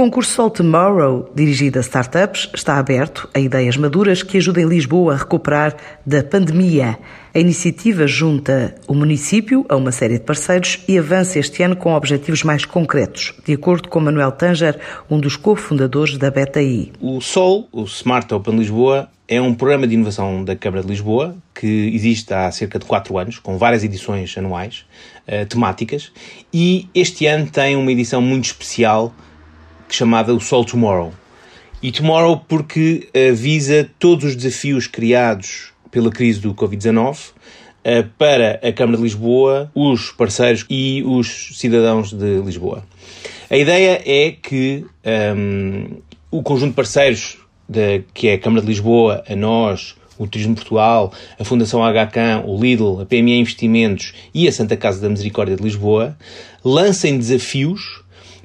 concurso Sol Tomorrow, dirigido a startups, está aberto a ideias maduras que ajudem Lisboa a recuperar da pandemia. A iniciativa junta o município a uma série de parceiros e avança este ano com objetivos mais concretos, de acordo com Manuel Tanger, um dos cofundadores da BetaI. O SOL, o Smart Open Lisboa, é um programa de inovação da Câmara de Lisboa que existe há cerca de 4 anos, com várias edições anuais, uh, temáticas, e este ano tem uma edição muito especial chamada o Sol Tomorrow. E Tomorrow porque visa todos os desafios criados pela crise do Covid-19 uh, para a Câmara de Lisboa, os parceiros e os cidadãos de Lisboa. A ideia é que um, ehm, o conjunto de parceiros de, que é a Câmara de Lisboa, a nós, o Turismo Portugal, a Fundação HCAM, o Lidl, a PME Investimentos e a Santa Casa da Misericórdia de Lisboa, lancem desafios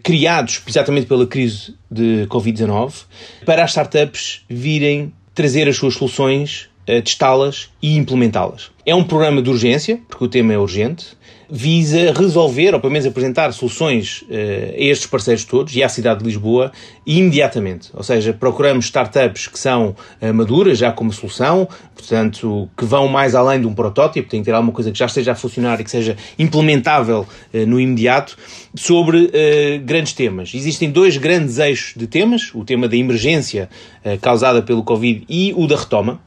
criados exatamente pela crise de Covid-19 para as startups virem trazer as suas soluções, eh, testá-las e implementá-las. É um programa de urgência, porque o tema é urgente, visa resolver, ou pelo menos apresentar soluções uh, a estes parceiros todos e à cidade de Lisboa imediatamente. Ou seja, procuramos startups que são uh, maduras já como solução, portanto, que vão mais além de um protótipo, tem que ter alguma coisa que já esteja a funcionar e que seja implementável uh, no imediato, sobre grandes temas. Existem dois grandes eixos de temas, o tema da emergência causada pelo Covid e o da retoma.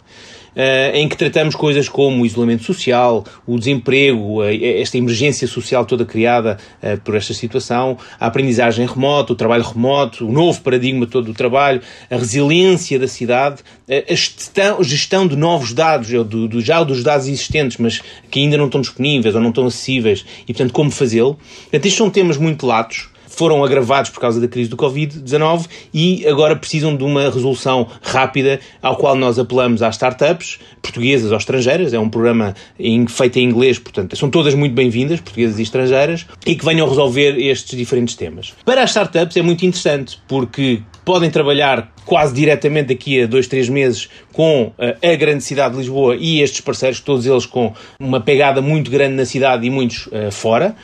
Em que tratamos coisas como o isolamento social, o desemprego, esta emergência social toda criada eh, por esta situação, a aprendizagem remota, o trabalho remoto, o novo paradigma todo do trabalho, a resiliência da cidade, eh, a gestão, de novos dados, do, do, já dos dados existentes, mas que ainda não estão disponíveis ou não estão acessíveis, e portanto como fazê-lo. Portanto, estes são temas muito latos foram agravados por causa da crise do Covid-19 e agora precisam de uma resolução rápida, ao qual nós apelamos às startups, portuguesas ou estrangeiras. É um programa em, feito em inglês, portanto, são todas muito bem-vindas, portuguesas e estrangeiras, e que venham resolver estes diferentes temas. Para as startups é muito interessante, porque podem trabalhar quase diretamente daqui a dois, três meses com eh, a grande cidade de Lisboa e estes parceiros, todos eles com uma pegada muito grande na cidade e muitos uh, fora.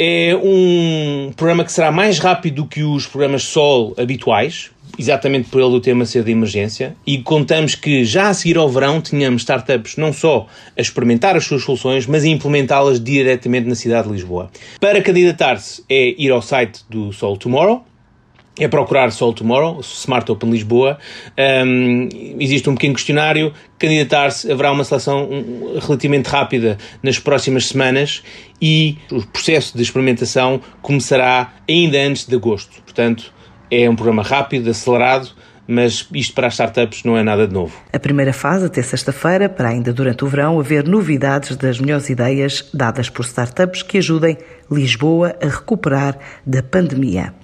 É um programa que será mais rápido do que os programas Sol habituais, exatamente por ele o tema ser de emergência, e contamos que já a seguir ao verão tenhamos startups não só a experimentar as suas soluções, mas a implementá-las diretamente na cidade de Lisboa. Para candidatar-se é ir ao site do Sol Tomorrow, é procurar Sol Tomorrow, Smart Open Lisboa. Um, existe um pequeno questionário, candidatar-se, haverá uma seleção relativamente rápida nas próximas semanas e o processo de experimentação começará ainda antes de agosto. Portanto, é um programa rápido, acelerado, mas isto para as startups não é nada de novo. A primeira fase, até sexta-feira, para ainda durante o verão haver novidades das melhores ideias dadas por startups que ajudem Lisboa a recuperar da pandemia.